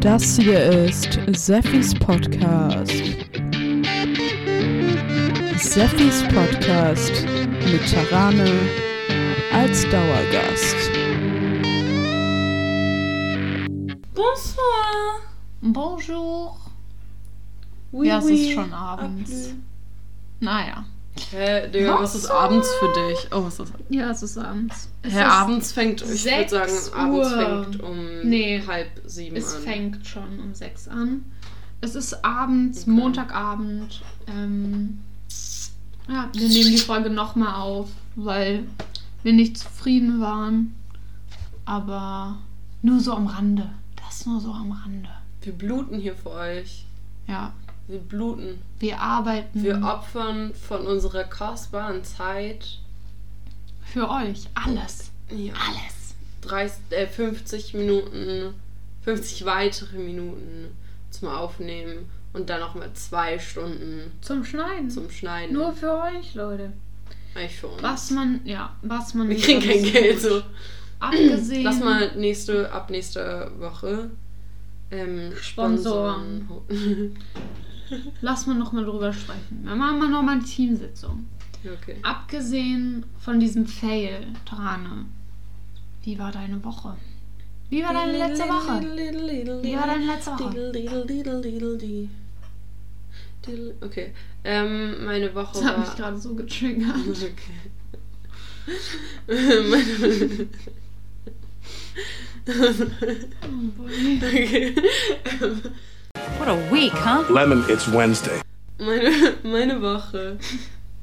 Das hier ist Seffis Podcast. Seffis Podcast mit Tarane als Dauergast. Bonsoir. Bonjour. Oui, ja, es oui. ist schon abends. Naja. Hä, Digga, was ist abends für dich? Oh, was ist Ja, es ist abends. Es Hä, ist, abends fängt, ich würde sagen, abends Uhr. fängt um Nee, halb sieben Es an. fängt schon um sechs an. Es ist abends, Okay. Montagabend. Ähm, ja, wir nehmen die Folge nochmal auf, weil wir nicht zufrieden waren. Aber nur so am Rande. Das nur so am Rande. Wir bluten hier für euch. Ja, Wir bluten. wir arbeiten Wir opfern von unserer kostbaren Zeit für euch. Alles. ja, Alles. 30, äh, 50 Minuten, 50 weitere Minuten zum Aufnehmen und dann nochmal zwei Stunden Zum Schneiden. zum Schneiden. Nur für euch, Leute. Eigentlich für uns. Was man, ja, was man. Wir kriegen kein Geld so. Abgesehen. Lass mal nächste, ab nächste Woche ähm, Sponsoren. Sponsoren. Lass mal nochmal drüber sprechen. Wir machen mal nochmal eine Teamsitzung. okay. Abgesehen von diesem Fail, Trane, wie war deine Woche? Wie war deine letzte Woche? Wie war deine letzte Woche? Okay. Ähm, meine Woche Das hat mich war. gerade so getriggert. Okay. Oh boy. okay. What a week, huh? Lemon, it's Wednesday. Meine, meine Woche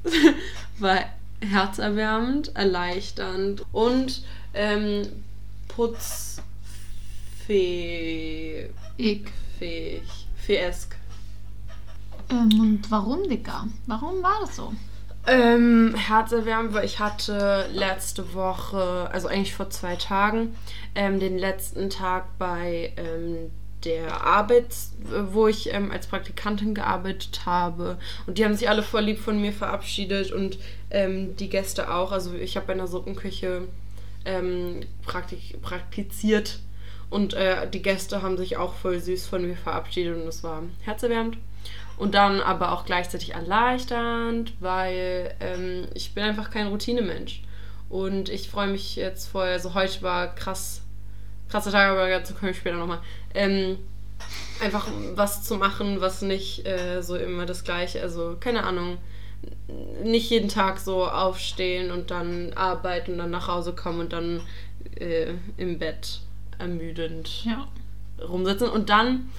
war herzerwärmend, erleichternd und ähm, putzfähig. Ich. Fäesk. Ähm, und warum, Dicker? Warum war das so? Ähm, herzerwärmend, weil ich hatte letzte Woche, also eigentlich vor zwei Tagen, ähm, den letzten Tag bei ähm, der Arbeit, wo ich ähm, als Praktikantin gearbeitet habe. Und die haben sich alle voll lieb von mir verabschiedet und ähm, die Gäste auch. Also ich habe bei einer Suppenküche ähm, praktik praktiziert und äh, die Gäste haben sich auch voll süß von mir verabschiedet und es war herzerwärmend. Und dann aber auch gleichzeitig erleichternd, weil ähm, ich bin einfach kein Routinemensch. Und ich freue mich jetzt voll, also heute war krass, krasser Tag, aber dazu komme ich später nochmal. Ähm, einfach was zu machen, was nicht äh, so immer das gleiche, also keine Ahnung, nicht jeden Tag so aufstehen und dann arbeiten und dann nach Hause kommen und dann äh, im Bett ermüdend Ja. rumsitzen und dann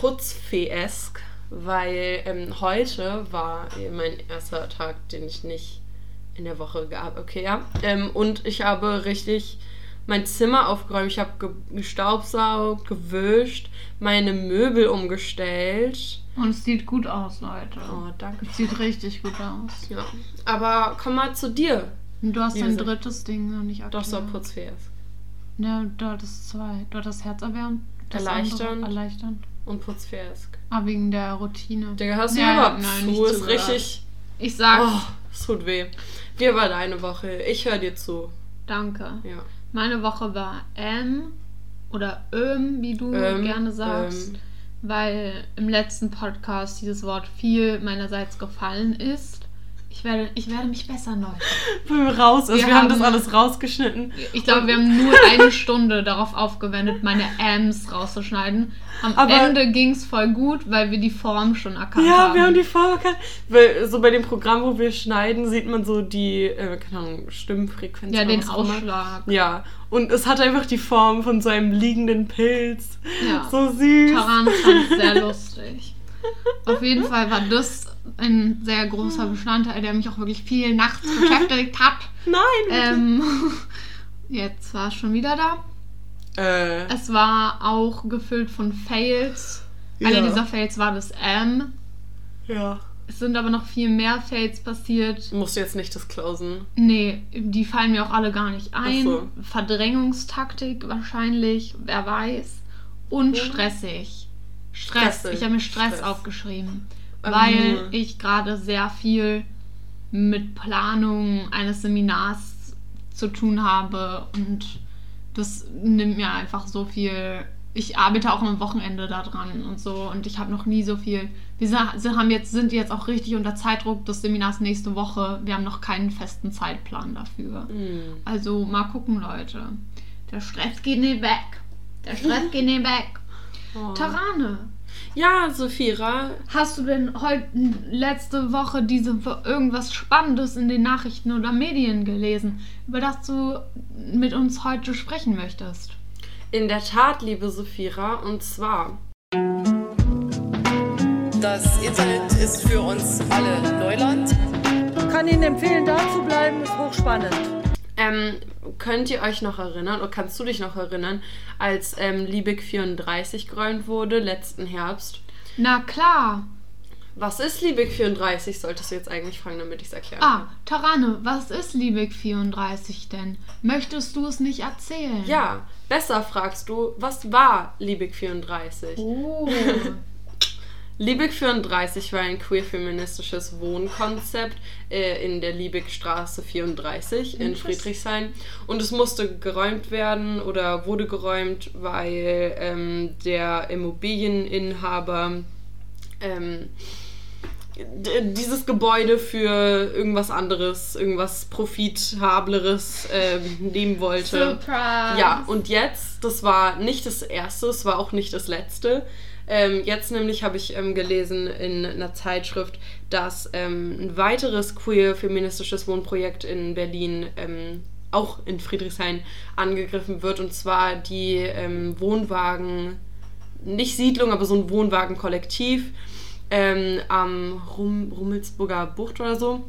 putzfeesk, weil ähm, heute war mein erster Tag, den ich nicht in der Woche gehabt Okay, ja. Ähm, und ich habe richtig mein Zimmer aufgeräumt. Ich habe ge gestaubsaugt, gewischt, meine Möbel umgestellt. Und es sieht gut aus, Leute. Oh, danke. Es sieht richtig gut aus. Ja. Aber komm mal zu dir. Und du hast dein drittes Ding noch nicht aktiv. Doch so putzfeesk. Ja, du hattest zwei. Du hattest Herzerwärmend. das Erleichternd. Erleichternd. Und putzfeesk. Ah, wegen der Routine. Digga, hast du Ja, überhaupt nein, zu? Ist richtig. Ich sag Oh, es tut weh. Wie war deine Woche? Ich höre dir zu. danke. Ja. Meine Woche war M oder Öm, wie du Ähm, gerne sagst, ähm, weil im letzten Podcast dieses Wort viel meinerseits gefallen ist. Ich werde, ich werde mich bessern, Leute. Wir raus? Also Wir wir, haben das alles rausgeschnitten. Ich glaube, wir haben nur eine Stunde darauf aufgewendet, meine Ms rauszuschneiden. Am Aber- Ende ging es voll gut, weil wir die Form schon erkannt Ja, haben. wir haben die Form erkannt. Weil so bei dem Programm, wo wir schneiden, sieht man so die, äh, keine Ahnung, Stimmfrequenz. ja, den immer. Ausschlag. Ja, und es hat einfach die Form von so einem liegenden Pilz. Ja. So süß. Taran fand es sehr lustig. Auf jeden Fall war das ein sehr großer Bestandteil, der mich auch wirklich viel nachts beschäftigt hat. Nein. Ähm, jetzt war es schon wieder da. äh, Es war auch gefüllt von Fails. Einer Ja. dieser Fails war das M. ja. Es sind aber noch viel mehr Fails passiert. Musst du jetzt nicht disclosen. Nee, die fallen mir auch alle gar nicht ein. So. Verdrängungstaktik wahrscheinlich, wer weiß. Und stressig. Stress. Stressig. Ich habe mir Stress, Stress. aufgeschrieben. Weil nur- ich gerade sehr viel mit Planung eines Seminars zu tun habe und das nimmt mir einfach so viel ich arbeite auch am Wochenende daran und so und ich habe noch nie so viel. Wir haben jetzt, sind jetzt auch richtig unter Zeitdruck des Seminars nächste Woche. Wir haben noch keinen festen Zeitplan dafür. Hm. Also mal gucken, Leute. Der Stress geht nicht weg. Der Stress geht nicht weg. Oh. Tarane, Ja, Sophira, hast du denn heute letzte Woche diese Wo- irgendwas Spannendes in den Nachrichten oder Medien gelesen, über das du mit uns heute sprechen möchtest? in der Tat, liebe Sophira, und zwar Das Internet ist für uns alle Neuland. kann Ihnen empfehlen, da zu bleiben, ist hochspannend. Ähm, könnt ihr euch noch erinnern, oder kannst du dich noch erinnern, als ähm, Liebig 34 geräumt wurde, letzten Herbst? Na klar. Was ist Liebig 34, solltest du jetzt eigentlich fragen, damit ich es erkläre. Ah, Tarane, was ist Liebig 34 denn? Möchtest du es nicht erzählen? Ja, besser fragst du, was war Liebig 34? Oh. Liebig 34 war ein queer-feministisches Wohnkonzept äh, in der Liebigstraße 34 in Friedrichshain. Und es musste geräumt werden oder wurde geräumt, weil ähm, der Immobilieninhaber ähm, dieses Gebäude für irgendwas anderes, irgendwas Profitableres ähm, nehmen wollte. Surprise. Ja, und jetzt, das war nicht das erste, es war auch nicht das letzte. Ähm, jetzt nämlich habe ich ähm, gelesen in einer Zeitschrift, dass ähm, ein weiteres queer-feministisches Wohnprojekt in Berlin ähm, auch in Friedrichshain angegriffen wird. Und zwar die ähm, Wohnwagen, nicht Siedlung, aber so ein Wohnwagenkollektiv ähm, am Rum, Rummelsburger Bucht oder so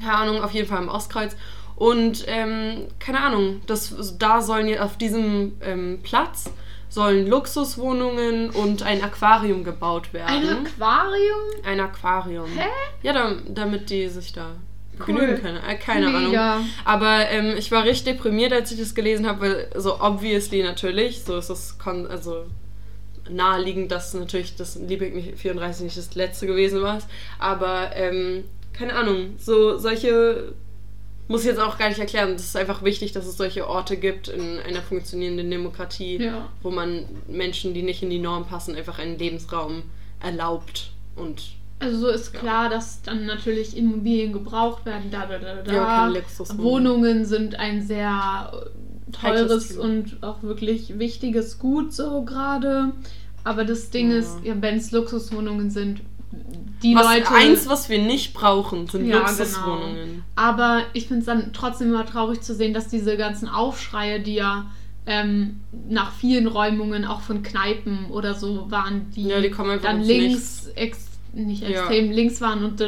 keine Ahnung, auf jeden Fall im Ostkreuz. Und keine Ahnung, das, da sollen jetzt auf diesem Platz sollen Luxuswohnungen und ein Aquarium gebaut werden. Ein Aquarium? Ein Aquarium. Hä? Ja, da, damit die sich da Cool. genügen können. Äh, keine Mega. Ahnung. Aber ähm, ich war richtig deprimiert, als ich das gelesen habe, weil so obviously natürlich, so ist es also naheliegend, dass natürlich das Liebig nicht- 34 nicht das letzte gewesen war. Aber ähm, keine Ahnung, so solche muss ich jetzt auch gar nicht erklären. Es ist einfach wichtig, dass es solche Orte gibt in einer funktionierenden Demokratie, Ja. wo man Menschen, die nicht in die Norm passen, einfach einen Lebensraum erlaubt und Also so ist klar, dass dann natürlich Immobilien gebraucht werden. Da, da, da, da. Ja, Luxuswohnung. Wohnungen sind ein sehr teures und auch wirklich wichtiges Gut so gerade. Aber das Ding Ja. ist, ja, wenn es Luxuswohnungen sind, die was, Leute. eins, was wir nicht brauchen, sind Ja, Luxuswohnungen. Aber ich finde es dann trotzdem immer traurig zu sehen, dass diese ganzen Aufschreie, die ja ähm, nach vielen Räumungen auch von Kneipen oder so waren, die, Ja, die dann links, ex, nicht Ja. extrem links waren und,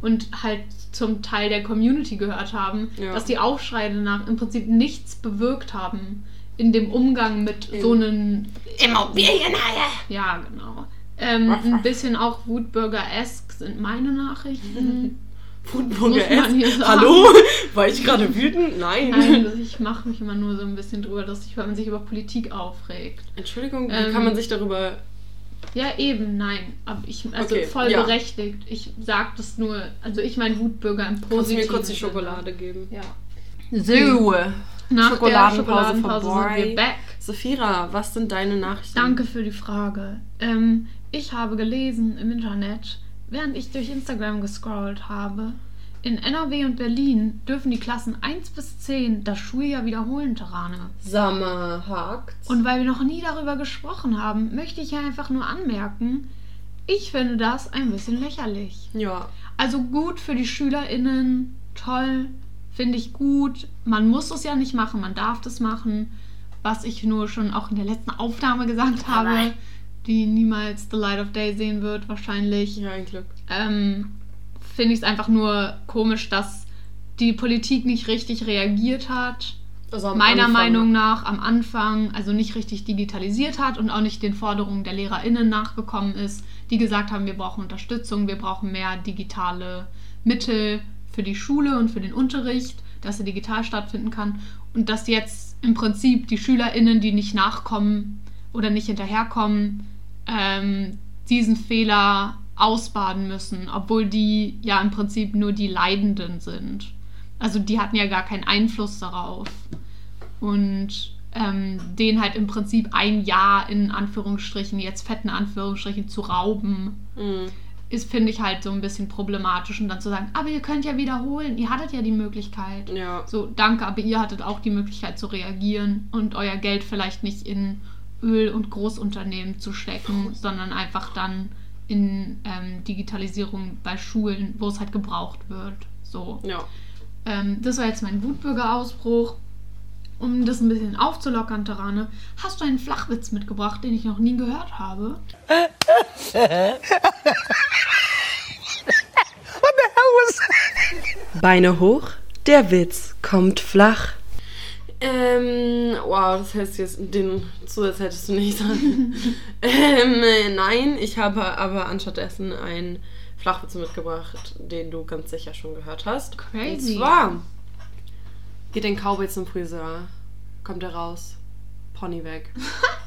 und halt zum Teil der Community gehört haben, Ja. dass die Aufschreie danach im Prinzip nichts bewirkt haben in dem Umgang mit so einem Immobilienhaie! ja, genau. Ähm, ein bisschen auch Wutbürger-esque sind meine Nachrichten. Sagen. Hallo? War ich gerade wütend? Nein. Nein, ich mache mich immer nur so ein bisschen drüber lustig, weil man sich über Politik aufregt. Entschuldigung, wie Ähm, kann man sich darüber. Ja, eben, nein. Aber ich, also Okay, voll ja. berechtigt. Ich sag das nur, also ich mein Wutbürger im Kannst du positiven mir kurz die Sinne. Schokolade geben? Ja. So. Nach Schokoladenpause der Schokoladenpause sind wir back. Sophira, was sind deine Nachrichten? Danke für die Frage. Ähm, ich habe gelesen im Internet, während ich durch Instagram gescrollt habe, in NRW und Berlin dürfen die Klassen 1 bis 10 das Schuljahr wiederholen, Terane. Sommer hakt. Und weil wir noch nie darüber gesprochen haben, möchte ich ja einfach nur anmerken, ich finde das ein bisschen lächerlich. Ja. Also gut für die SchülerInnen, toll, finde ich gut. Man muss es ja nicht machen, man darf das machen. Was ich nur schon auch in der letzten Aufnahme gesagt habe, die niemals The Light of Day sehen wird, wahrscheinlich. Ja, ein Glück. Ähm, finde ich es einfach nur komisch, dass die Politik nicht richtig reagiert hat Also meiner Anfang- Meinung nach am Anfang also nicht richtig digitalisiert hat und auch nicht den Forderungen der LehrerInnen nachgekommen ist, die gesagt haben, wir brauchen Unterstützung, wir brauchen mehr digitale Mittel für die Schule und für den Unterricht, dass er digital stattfinden kann und dass jetzt im Prinzip die SchülerInnen, die nicht nachkommen oder nicht hinterherkommen, ähm, diesen Fehler ausbaden müssen, obwohl die ja im Prinzip nur die Leidenden sind. Also die hatten ja gar keinen Einfluss darauf. Und ähm, den halt im Prinzip ein Jahr in Anführungsstrichen, jetzt fetten Anführungsstrichen, zu rauben, Mhm. ist, finde ich halt so ein bisschen problematisch. Und dann zu sagen, aber ihr könnt ja wiederholen, ihr hattet ja die Möglichkeit. Ja. So, danke, aber ihr hattet auch die Möglichkeit zu reagieren und euer Geld vielleicht nicht in Öl- und Großunternehmen zu stecken, sondern einfach dann in ähm, Digitalisierung bei Schulen, wo es halt gebraucht wird. So. Ja. Ähm, das war jetzt mein Wutbürgerausbruch. Um das ein bisschen aufzulockern, Tarane, hast du einen Flachwitz mitgebracht, den ich noch nie gehört habe? Beine hoch, der Witz kommt flach. Ähm, wow, das heißt jetzt den Zusatz hättest du nicht sagen. ähm, äh, nein, ich habe aber anstattdessen einen Flachwitz mitgebracht, den du ganz sicher schon gehört hast. Crazy. Und zwar geht ein Cowboy zum Friseur, kommt er raus, Pony weg.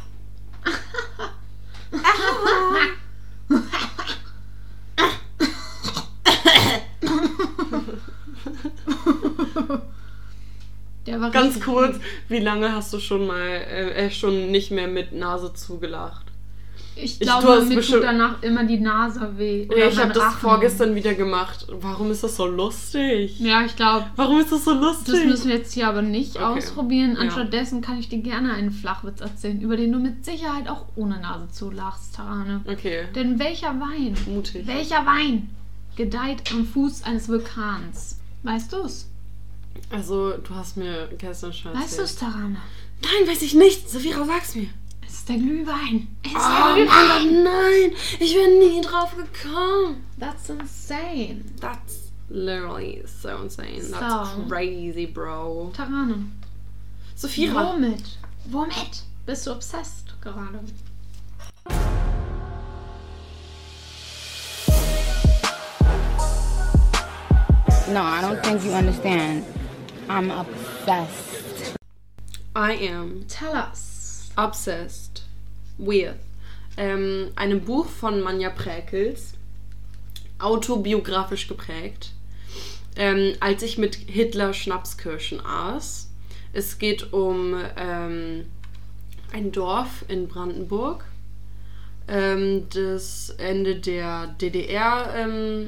War Ganz kurz, wie lange hast du schon mal äh, äh, schon nicht mehr mit Nase zugelacht? Ich Ich- glaube, hast mir tut danach immer die Nase weh. Ja, ich habe das vorgestern wieder gemacht. Warum ist das so lustig? Ja, ich glaube, Warum ist das so lustig? das müssen wir jetzt hier aber nicht Okay. ausprobieren. Ja. Anstattdessen kann ich dir gerne einen Flachwitz erzählen, über den du mit Sicherheit auch ohne Nase zulachst, Tarane. okay, Denn welcher Wein, mutig. welcher Wein gedeiht am Fuß eines Vulkans? Weißt du's? Also, du hast mir gestern schon erzählt. Weißt du's, Tarane? Nein, weiß ich nicht. Savira, sag's mir. Es ist der Glühwein. Es ist Oh der Glühwein. Mann, nein. Ich bin nie drauf gekommen. That's insane. That's literally so insane. That's So. crazy, bro. Tarane, Sophia. womit? Womit bist du obsessed gerade? No, I don't think you understand. I'm obsessed. I am Tell us. obsessed with ähm, einem Buch von Manja Präkels, autobiografisch geprägt, ähm, als ich mit Hitler Schnapskirschen aß. Es geht um ähm, ein Dorf in Brandenburg, ähm, das Ende der DDR-Zeit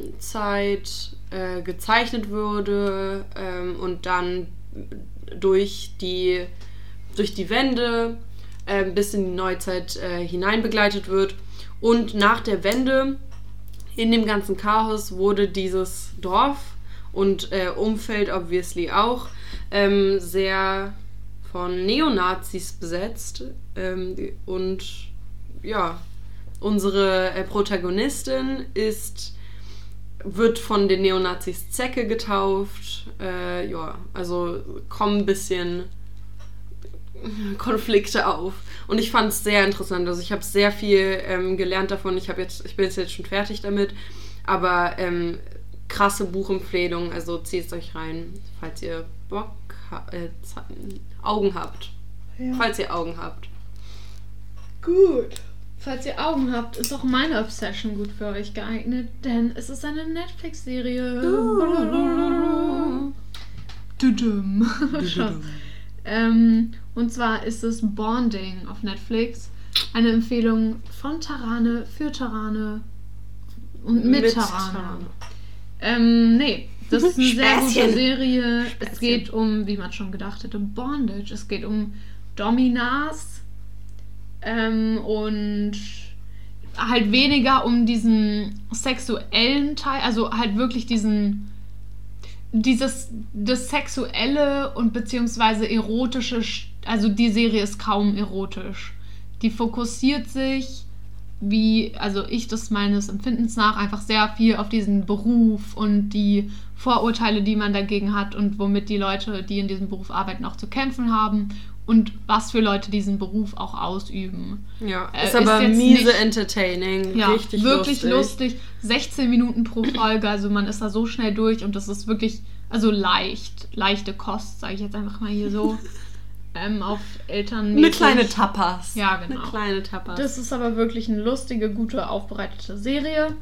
äh, gezeichnet wurde ähm, und dann durch die, durch die Wende äh, bis in die Neuzeit äh, hinein begleitet wird. Und nach der Wende, in dem ganzen Chaos, wurde dieses Dorf und äh, Umfeld obviously auch ähm, sehr von Neonazis besetzt. Ähm, und ja, unsere äh, Protagonistin ist wird von den Neonazis Zecke getauft. Äh, ja, also kommen ein bisschen Konflikte auf. Und ich fand es sehr interessant. Also ich habe sehr viel ähm, gelernt davon. Ich jetzt, ich bin jetzt, schon fertig damit. Aber ähm, krasse Buchempfehlung. Also zieht es euch rein, falls ihr Bock ha äh, Augen habt. Falls ihr Augen habt. Gut. Falls ihr Augen habt, ist auch meine Obsession gut für euch geeignet, denn es ist eine Netflix-Serie. Ähm, und zwar ist es Bonding auf Netflix. Eine Empfehlung von Tarane für Tarane und mit, Mit Tarane. Tarane. Ähm, nee, das ist eine sehr gute Späßchen. Serie. Es Späßchen. geht um, wie man schon gedacht hätte, Bondage. Es geht um Dominas ähm, und halt weniger um diesen sexuellen Teil, also halt wirklich diesen dieses das sexuelle und beziehungsweise erotische, Sch- also die Serie ist kaum erotisch. Die fokussiert sich, wie, also ich das meines Empfindens nach, einfach sehr viel auf diesen Beruf und die Vorurteile, die man dagegen hat und womit die Leute, die in diesem Beruf arbeiten, auch zu kämpfen haben und was für Leute diesen Beruf auch ausüben. Ja, Äh, ist aber ist miese nicht- entertaining. Ja, richtig wirklich lustig. lustig. 16 Minuten pro Folge, also man ist da so schnell durch und das ist wirklich, also leicht, leichte Kost, sage ich jetzt einfach mal hier so. ähm, auf Eltern. Eine kleine Tapas. Ja, genau. Eine kleine Tapas. Das ist aber wirklich eine lustige, gute, aufbereitete Serie.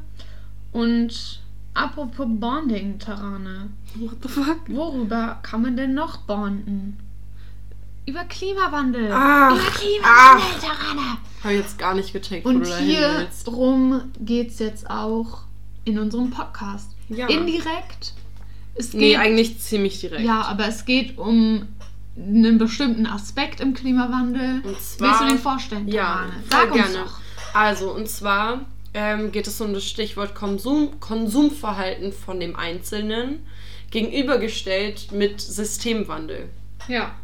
Und apropos Bonding, Tarane, What the fuck? worüber kann man denn noch bonden? Über Klimawandel. Ach, über Klimawandel, Tarana. Habe ich jetzt gar nicht gecheckt, Und hier willst. rum geht es jetzt auch in unserem Podcast. Ja. Indirekt. Es geht, Nee, eigentlich ziemlich direkt. ja, aber es geht um einen bestimmten Aspekt im Klimawandel. Und zwar- Willst du den vorstellen, Ja, voll Sag uns gerne. doch. Also, und zwar ähm, geht es um das Stichwort Konsum, Konsumverhalten von dem Einzelnen gegenübergestellt mit Systemwandel. Ja.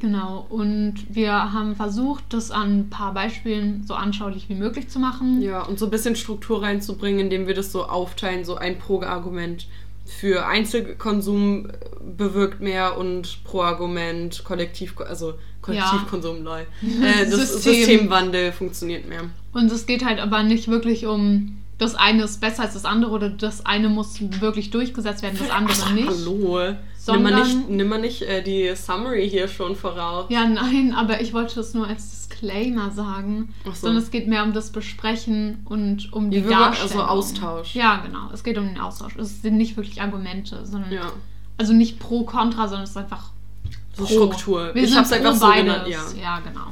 Genau, und wir haben versucht, das an ein paar Beispielen so anschaulich wie möglich zu machen. Ja, und so ein bisschen Struktur reinzubringen, indem wir das so aufteilen, so ein Pro-Argument für Einzelkonsum äh, bewirkt mehr und Pro-Argument Kollektiv, also Kollektivkonsum, lol. Äh, das System. Systemwandel funktioniert mehr. Und es geht halt aber nicht wirklich um, das eine ist besser als das andere oder das eine muss wirklich durchgesetzt werden, das andere nicht. Hallo. Sondern- nimm mal nicht, nimm mal nicht äh, die Summary hier schon voraus. Ja, nein, aber ich wollte das nur als Disclaimer sagen. Ach so. Sondern es geht mehr um das Besprechen und um die Wir würden- Darstellung. also Austausch. Ja, genau. Es geht um den Austausch. Es sind nicht wirklich Argumente, sondern Ja. also nicht pro kontra, sondern es ist einfach So. Struktur. Wir ich sind hab's einfach so beides. genannt, ja. Ja, genau.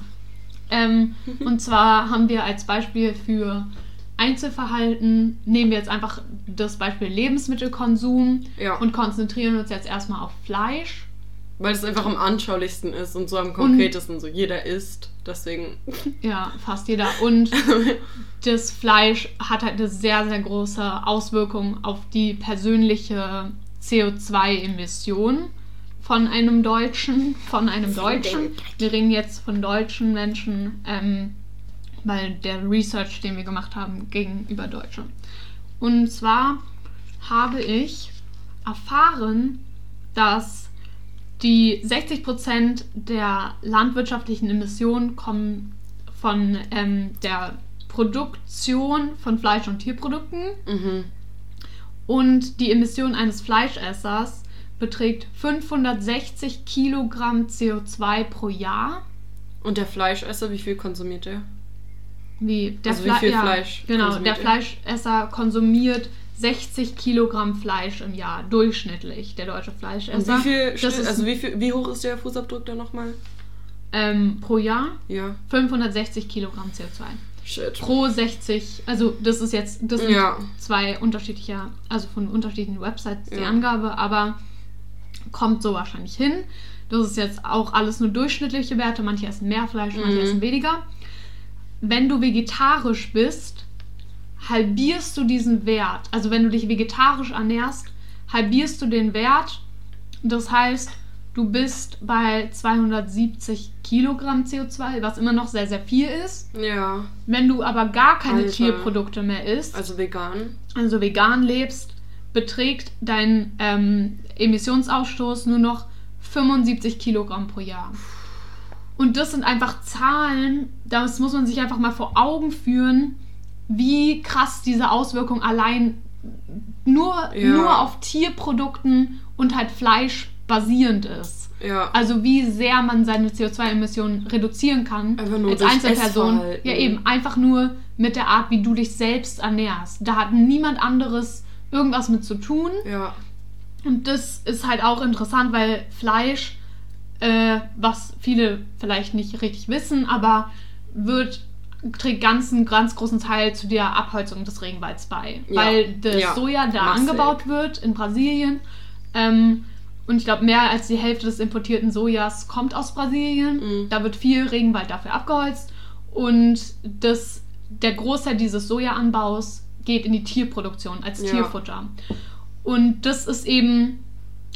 Ähm, und zwar haben wir als Beispiel für Einzelverhalten, nehmen wir jetzt einfach das Beispiel Lebensmittelkonsum Ja. und konzentrieren uns jetzt erstmal auf Fleisch. Weil es einfach am anschaulichsten ist und so am konkretesten. So jeder isst. Deswegen. Ja, fast jeder. Und das Fleisch hat halt eine sehr, sehr große Auswirkung auf die persönliche CO2-Emission von einem Deutschen. Von einem Deutschen. Wir reden jetzt von deutschen Menschen, ähm, weil der Research, den wir gemacht haben, gegenüber Deutschen. Und zwar habe ich erfahren, dass die 60% der landwirtschaftlichen Emissionen kommen von ähm, der Produktion von Fleisch- und Tierprodukten. Mhm. Und die Emission eines Fleischessers beträgt 560 Kilogramm CO2 pro Jahr. Und der Fleischesser, wie viel konsumiert der? Wie der Also wie viel ja, Fleisch Genau, der er? Fleischesser konsumiert 60 Kilogramm Fleisch im Jahr, durchschnittlich, der deutsche Und Fleischesser. wie viel, das ist also wie, viel, wie hoch ist der Fußabdruck da nochmal? ähm, pro Jahr Ja. 560 Kilogramm CO2. Shit. Pro 60, also das ist jetzt, das sind Ja. zwei unterschiedliche, also von unterschiedlichen Websites die Ja. Angabe, aber kommt so wahrscheinlich hin. Das ist jetzt auch alles nur durchschnittliche Werte, manche essen mehr Fleisch, manche Mhm. essen weniger. Wenn du vegetarisch bist, halbierst du diesen Wert. Also wenn du dich vegetarisch ernährst, halbierst du den Wert. Das heißt, du bist bei 270 Kilogramm CO2, was immer noch sehr, sehr viel ist. Ja. Wenn du aber gar keine Alter. Tierprodukte mehr isst, Also vegan. also vegan lebst, beträgt dein ähm, Emissionsausstoß nur noch 75 Kilogramm pro Jahr. Und das sind einfach Zahlen, das muss man sich einfach mal vor Augen führen, wie krass diese Auswirkung allein nur, Ja. nur auf Tierprodukten und halt Fleisch basierend ist. Ja. Also wie sehr man seine CO2-Emissionen reduzieren kann Einfach nur als Einzelperson. Ja eben, einfach nur mit der Art, wie du dich selbst ernährst. Da hat niemand anderes irgendwas mit zu tun. ja. Und das ist halt auch interessant, weil Fleisch, äh, was viele vielleicht nicht richtig wissen, aber wird trägt ganz einen ganz großen Teil zu der Abholzung des Regenwalds bei, Ja. weil das Ja. Soja da Massig. angebaut wird in Brasilien. Ähm, und ich glaube, mehr als die Hälfte des importierten Sojas kommt aus Brasilien. Mhm. Da wird viel Regenwald dafür abgeholzt. Und das, der Großteil dieses Sojaanbaus geht in die Tierproduktion als Ja. Tierfutter. Und das ist eben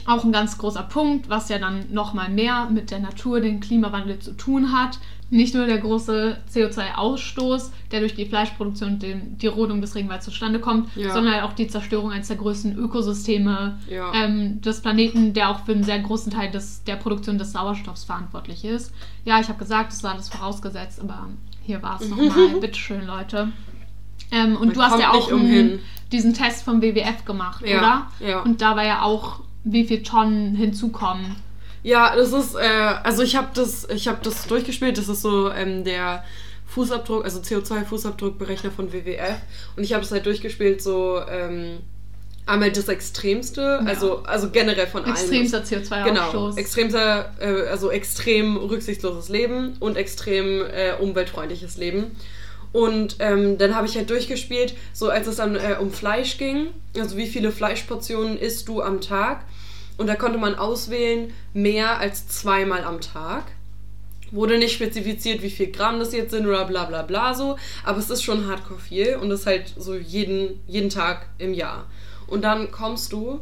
auch ein ganz großer Punkt, was ja dann nochmal mehr mit der Natur, dem Klimawandel zu tun hat. Nicht nur der große CO2-Ausstoß, der durch die Fleischproduktion und den, die Rodung des Regenwalds zustande kommt, Ja. sondern halt auch die Zerstörung eines der größten Ökosysteme Ja. ähm, des Planeten, der auch für einen sehr großen Teil des, der Produktion des Sauerstoffs verantwortlich ist. Ja, ich habe gesagt, das war alles vorausgesetzt, aber hier war es nochmal. Bitteschön, Leute. Ähm, und Man du hast ja auch umhin. diesen Test vom WWF gemacht, Ja, oder? ja. Und da war ja auch, wie viel Tonnen hinzukommen. Ja, das ist, äh, also ich habe das, ich habe das durchgespielt. Das ist so ähm, der Fußabdruck, also CO2-Fußabdruckberechner von WWF. Und ich habe es halt durchgespielt, so ähm, einmal das Extremste, also, also generell von allen. Extremster CO2-Ausstoß. Genau, extremster, äh, also extrem rücksichtsloses Leben und extrem äh, umweltfreundliches Leben. Und ähm, dann habe ich halt durchgespielt, so als es dann äh, um Fleisch ging, also wie viele Fleischportionen isst du am Tag. Und da konnte man auswählen, mehr als zweimal am Tag. Wurde nicht spezifiziert, wie viel Gramm das jetzt sind oder bla bla bla so. Aber es ist schon hardcore viel und das ist halt so jeden, jeden Tag im Jahr. Und dann kommst du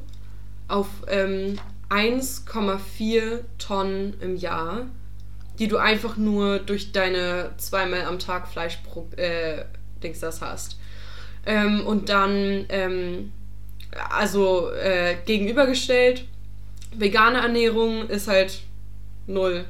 auf ähm, 1,4 Tonnen im Jahr, die du einfach nur durch deine zweimal am Tag Fleisch äh, Dings das hast. Ähm, und dann, ähm, also äh, gegenübergestellt, vegane Ernährung ist halt null.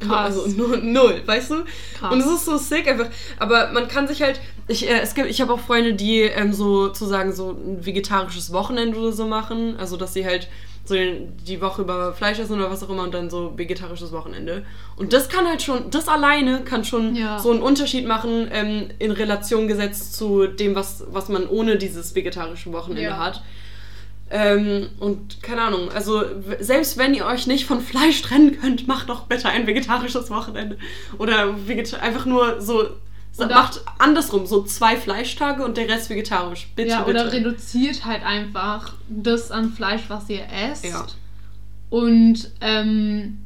Krass. Also null, weißt du? Krass. Und es ist so sick einfach. Aber man kann sich halt, ich, äh, es gibt, ich habe auch Freunde, die ähm, sozusagen so ein vegetarisches Wochenende oder so machen. Also dass sie halt so die Woche über Fleisch essen oder was auch immer und dann so vegetarisches Wochenende. Und das kann halt schon, das alleine kann schon Ja. so einen Unterschied machen ähm, in Relation gesetzt zu dem, was, was man ohne dieses vegetarische Wochenende Ja. hat. Ähm, und keine Ahnung, also selbst wenn ihr euch nicht von Fleisch trennen könnt, macht doch bitte ein vegetarisches Wochenende. Oder einfach nur so, Oder- macht andersrum, so zwei Fleischtage und der Rest vegetarisch. Bitte, ja, bitte. oder reduziert halt einfach das an Fleisch, was ihr esst. Ja. Und ähm,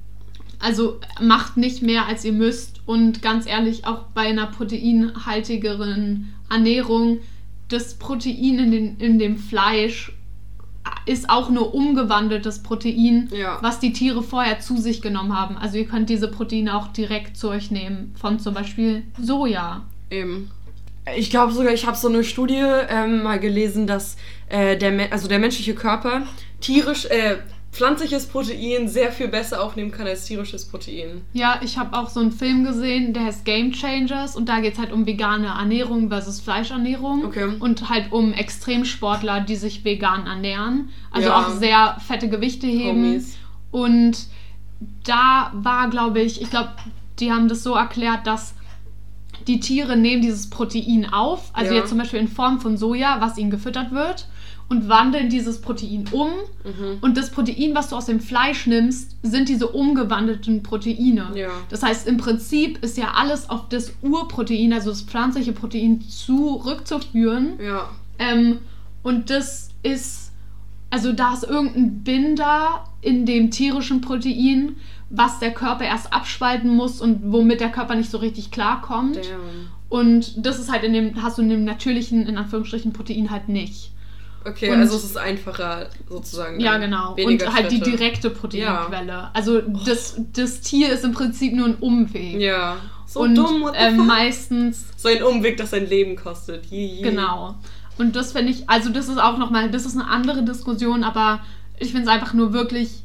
also macht nicht mehr, als ihr müsst. Und ganz ehrlich, auch bei einer proteinhaltigeren Ernährung, das Protein in, den, in dem Fleisch ist auch nur umgewandeltes Protein, Ja. was die Tiere vorher zu sich genommen haben. Also ihr könnt diese Proteine auch direkt zu euch nehmen, von zum Beispiel Soja. Eben. Ich glaube sogar, ich habe so eine Studie ähm, mal gelesen, dass äh, der, also der menschliche Körper tierisch, äh, pflanzliches Protein sehr viel besser aufnehmen kann als tierisches Protein. Ja, ich habe auch so einen Film gesehen, der heißt Game Changers und da geht es halt um vegane Ernährung versus Fleischernährung Okay. und halt um Extremsportler, die sich vegan ernähren, also Ja. auch sehr fette Gewichte heben. Homies. Und da war, glaube ich, ich glaube, die haben das so erklärt, dass die Tiere nehmen dieses Protein auf, also Ja. jetzt zum Beispiel in Form von Soja, was ihnen gefüttert wird, und wandeln dieses Protein um. Mhm. Und das Protein, was du aus dem Fleisch nimmst, sind diese umgewandelten Proteine. Ja. Das heißt, im Prinzip ist ja alles auf das Urprotein, also das pflanzliche Protein, zurückzuführen. Ja. Ähm, und das ist, also da ist irgendein Binder in dem tierischen Protein, was der Körper erst abspalten muss und womit der Körper nicht so richtig klarkommt. Damn. Und das ist halt in dem, hast du in dem natürlichen, in Anführungsstrichen, Protein halt nicht. Okay, Und- also es ist einfacher sozusagen. Ja, genau. Und halt die Schritte. direkte Proteinquelle. Also das, das Tier ist im Prinzip nur ein Umweg. Ja. So und dumm. the ähm, meistens so ein Umweg, das sein Leben kostet. Hihi. Genau. Und das finde ich, also das ist auch nochmal, das ist eine andere Diskussion, aber ich finde es einfach nur wirklich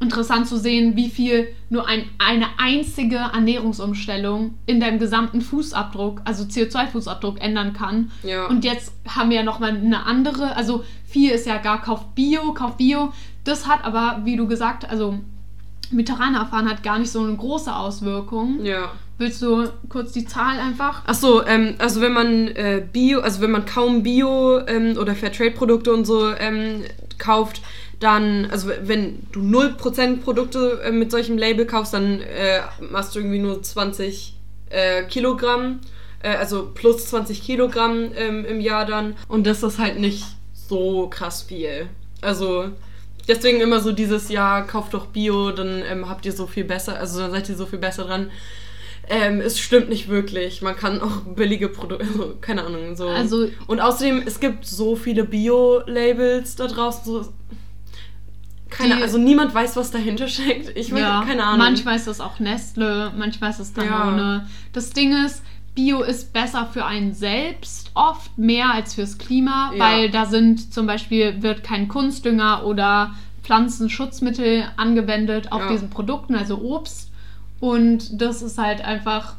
interessant zu sehen, wie viel nur ein, eine einzige Ernährungsumstellung in deinem gesamten Fußabdruck, also CO2-Fußabdruck, ändern kann. Ja. Und jetzt haben wir ja nochmal eine andere, also viel ist ja gar Kauf Bio, Kauf Bio. Das hat aber, wie du gesagt, also mediterrane erfahren hat gar nicht so eine große Auswirkung. Ja. Willst du kurz die Zahl einfach? Ach so, ähm, also wenn man äh, Bio, also wenn man kaum Bio ähm, oder Fairtrade-Produkte und so ähm, kauft, dann, also wenn du 0% Produkte äh, mit solchem Label kaufst, dann äh, machst du irgendwie nur 20 äh, Kilogramm, äh, also plus 20 Kilogramm ähm, im Jahr dann. Und das ist halt nicht so krass viel. Also deswegen immer so dieses Jahr, kauft doch Bio, dann ähm, habt ihr so viel besser, also dann seid ihr so viel besser dran. Ähm, es stimmt nicht wirklich. Man kann auch billige Produkte, also, keine Ahnung, so. Also- und außerdem, es gibt so viele Bio-Labels da draußen. So, keine, Die- also niemand weiß, was dahinter steckt. Ich weiß, keine Ahnung. Manchmal ist das auch Nestle, manchmal ist es Danone. Das Ding ist, Bio ist besser für einen selbst oft mehr als fürs Klima, Ja. weil da sind zum Beispiel wird kein Kunstdünger oder Pflanzenschutzmittel angewendet auf Ja. diesen Produkten, also Obst. Und das ist halt einfach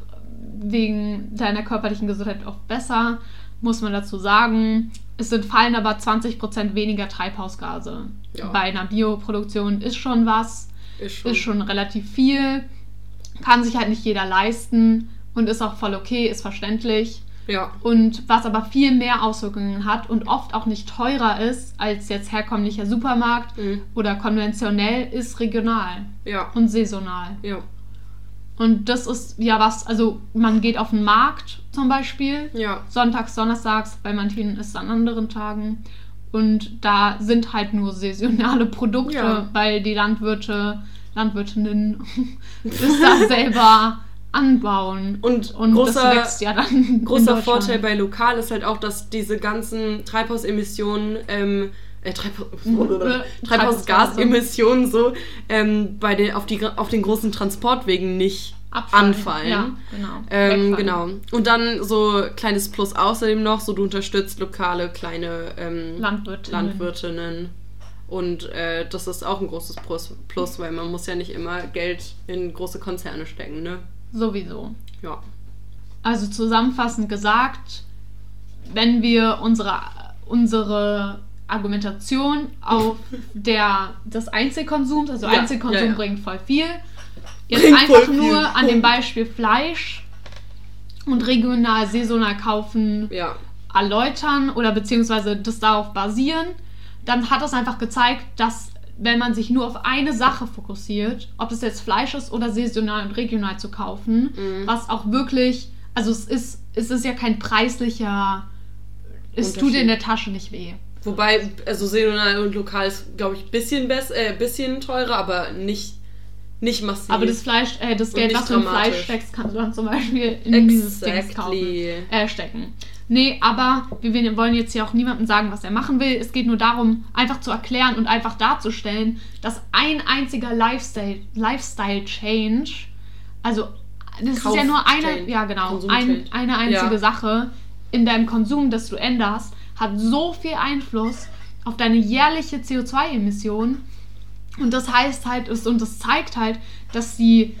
wegen deiner körperlichen Gesundheit oft besser, muss man dazu sagen. Es sind, fallen aber 20% weniger Treibhausgase. Ja. Bei einer Bioproduktion ist schon was ist schon. ist schon relativ viel. Kann sich halt nicht jeder leisten und ist auch voll okay, ist verständlich. Ja. Und was aber viel mehr Auswirkungen hat und oft auch nicht teurer ist als jetzt herkömmlicher Supermarkt Mhm. oder konventionell, ist regional Ja. und saisonal. Ja. Und das ist ja was, also man geht auf den Markt zum Beispiel, Ja. sonntags, donnerstags, bei manchen ist es an anderen Tagen. Und da sind halt nur saisonale Produkte, Ja. weil die Landwirte, Landwirtinnen das da selber anbauen. Und Und großer- das wächst ja dann. Großer. Vorteil bei lokal ist halt auch, dass diese ganzen Treibhausemissionen, ähm, äh, Treibhaus Treibhausgasemissionen so ähm, bei den, auf, die, auf den großen Transportwegen nicht Abfallen. anfallen. Ja, genau. Ähm, genau. Und dann so kleines Plus außerdem noch, so du unterstützt lokale kleine ähm, Landwirtinnen. Landwirtinnen. Und äh, das ist auch ein großes Plus, Plus, weil man muss ja nicht immer Geld in große Konzerne stecken, ne? Sowieso. Ja. Also zusammenfassend gesagt, wenn wir unsere, unsere Argumentation auf der des Einzelkonsums, also Ja, Einzelkonsum ja, ja. bringt voll viel, jetzt Bringt einfach viel. nur an dem. Beispiel Fleisch und regional, saisonal kaufen Ja. erläutern oder beziehungsweise das darauf basieren, dann hat das einfach gezeigt, dass wenn man sich nur auf eine Sache fokussiert, ob es jetzt Fleisch ist oder saisonal und regional zu kaufen, Mhm. was auch wirklich, also es ist, es ist ja kein preislicher, es tut Unterschied. in der Tasche nicht weh. Wobei, also saisonal und lokal ist, glaube ich, ein bisschen, bess äh, bisschen teurer, aber nicht, nicht massiv. Aber das Fleisch, äh, das Geld, was du dramatisch. Fleisch steckst, kannst du dann zum Beispiel in dieses Ding kaufen, Exactly. äh, stecken. Nee, aber wir wir wollen jetzt hier auch niemandem sagen, was er machen will. Es geht nur darum, einfach zu erklären und einfach darzustellen, dass ein einziger Lifestyle, Lifestyle Change, also das ist ja nur eine, ja genau, ein, eine einzige Ja. Sache in deinem Konsum, das du änderst, hat so viel Einfluss auf deine jährliche CO2-Emission. Und das heißt halt, ist, und das zeigt halt, dass die,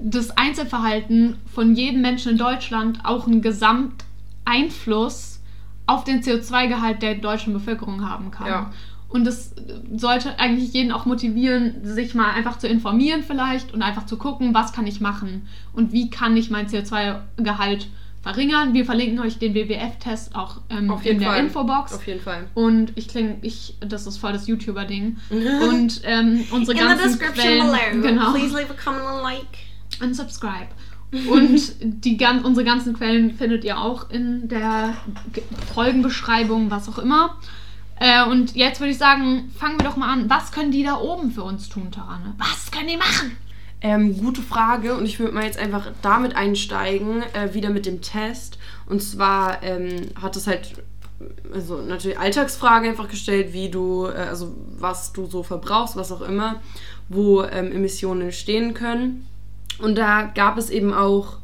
das Einzelverhalten von jedem Menschen in Deutschland auch einen Gesamteinfluss auf den CO2-Gehalt der deutschen Bevölkerung haben kann. Ja. Und das sollte eigentlich jeden auch motivieren, sich mal einfach zu informieren vielleicht und einfach zu gucken, was kann ich machen und wie kann ich mein CO2-Gehalt verringern. Wir verlinken euch den WWF-Test auch ähm, Auf jeden in der Fall. Infobox. Auf jeden Fall. Und ich klinge, ich, das ist voll das YouTuber-Ding. Und ähm, unsere In the ganzen description Quellen, below. genau, Please leave a comment and like. und subscribe. Und die, gan- unsere ganzen Quellen findet ihr auch in der Folgenbeschreibung, was auch immer. Äh, und jetzt würde ich sagen, fangen wir doch mal an. Was können die da oben für uns tun, Tarane? Was können die machen? Ähm, gute Frage und ich würde mal jetzt einfach damit einsteigen, äh, wieder mit dem Test. Und zwar ähm, hat es halt, also natürlich Alltagsfragen einfach gestellt, wie du, äh, also was du so verbrauchst, was auch immer, wo ähm, Emissionen entstehen können. Und da gab es eben auch,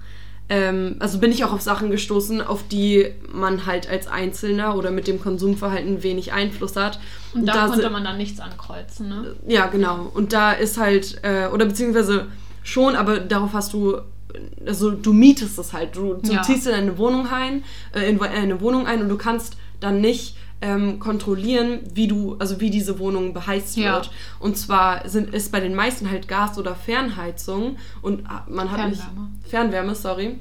ähm, also bin ich auch auf Sachen gestoßen, auf die man halt als Einzelner oder mit dem Konsumverhalten wenig Einfluss hat. Und da, si- konnte man dann nichts ankreuzen, ne? ja, genau. Und da ist halt, äh, oder beziehungsweise schon, aber darauf hast du, also du mietest es halt. Du, du Ja. ziehst in eine Wohnung ein, äh, in eine Wohnung ein und du kannst dann nicht ähm, kontrollieren, wie du, also wie diese Wohnung beheizt Ja. wird. Und zwar sind, ist bei den meisten halt Gas- oder Fernheizung und ah, man hat nicht Fernwärme. Fernwärme, sorry.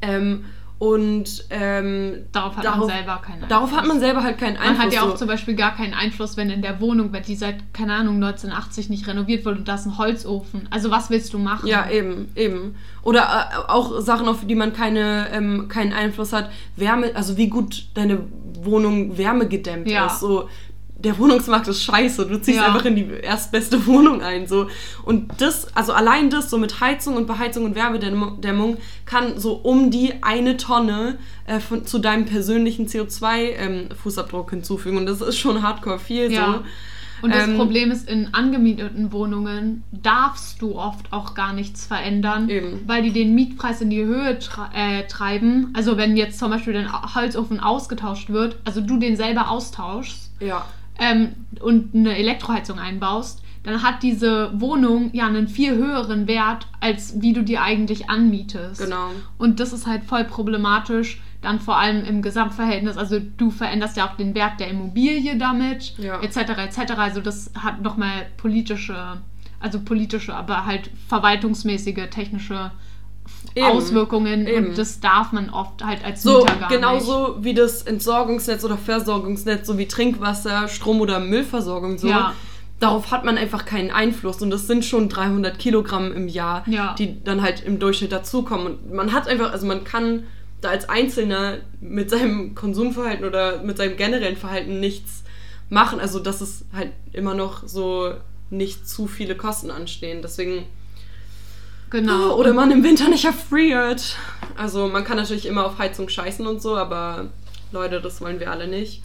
Ähm, und ähm, Darauf hat man selber keinen Einfluss. Darauf hat man selber halt keinen Einfluss. Man hat ja auch so. zum Beispiel gar keinen Einfluss, wenn in der Wohnung, wenn die seit, keine Ahnung, 1980 nicht renoviert wurde und da ist ein Holzofen. Also was willst du machen? Ja, eben, eben. Oder äh, auch Sachen, auf die man keine, ähm, keinen Einfluss hat. Wärme, also wie gut deine Wohnung wärmegedämmt Ja. ist. So, der Wohnungsmarkt ist scheiße. Du ziehst Ja. einfach in die erstbeste Wohnung ein. So. Und das, also allein das, so mit Heizung und Beheizung und Wärmedämmung, kann so um die eine Tonne äh, von, zu deinem persönlichen CO2-Fußabdruck hinzufügen. Und das ist schon hardcore viel. Ja. So. Und das Ähm, Problem ist, in angemieteten Wohnungen darfst du oft auch gar nichts verändern, Eben. weil die den Mietpreis in die Höhe tre äh, treiben. Also wenn jetzt zum Beispiel dein Holzofen ausgetauscht wird, also du den selber austauschst Ja. ähm, und eine Elektroheizung einbaust, dann hat diese Wohnung ja einen viel höheren Wert, als wie du dir eigentlich anmietest. Genau. Und das ist halt voll problematisch, dann vor allem im Gesamtverhältnis. Also du veränderst ja auch den Wert der Immobilie damit, Ja. etc. etc. Also das hat nochmal politische, also politische, aber halt verwaltungsmäßige, technische Eben. Auswirkungen Eben. und das darf man oft halt als So, Mieter gar genauso wie das Entsorgungsnetz oder Versorgungsnetz, so wie Trinkwasser, Strom- oder Müllversorgung, so. Ja. Darauf hat man einfach keinen Einfluss und das sind schon 300 Kilogramm im Jahr, Ja. die dann halt im Durchschnitt dazukommen. Und man hat einfach, also man kann da als Einzelner mit seinem Konsumverhalten oder mit seinem generellen Verhalten nichts machen. Also dass es halt immer noch so nicht zu viele Kosten anstehen. Deswegen. Genau. oder man im Winter nicht erfriert. Also man kann natürlich immer auf Heizung scheißen und so, aber Leute, das wollen wir alle nicht.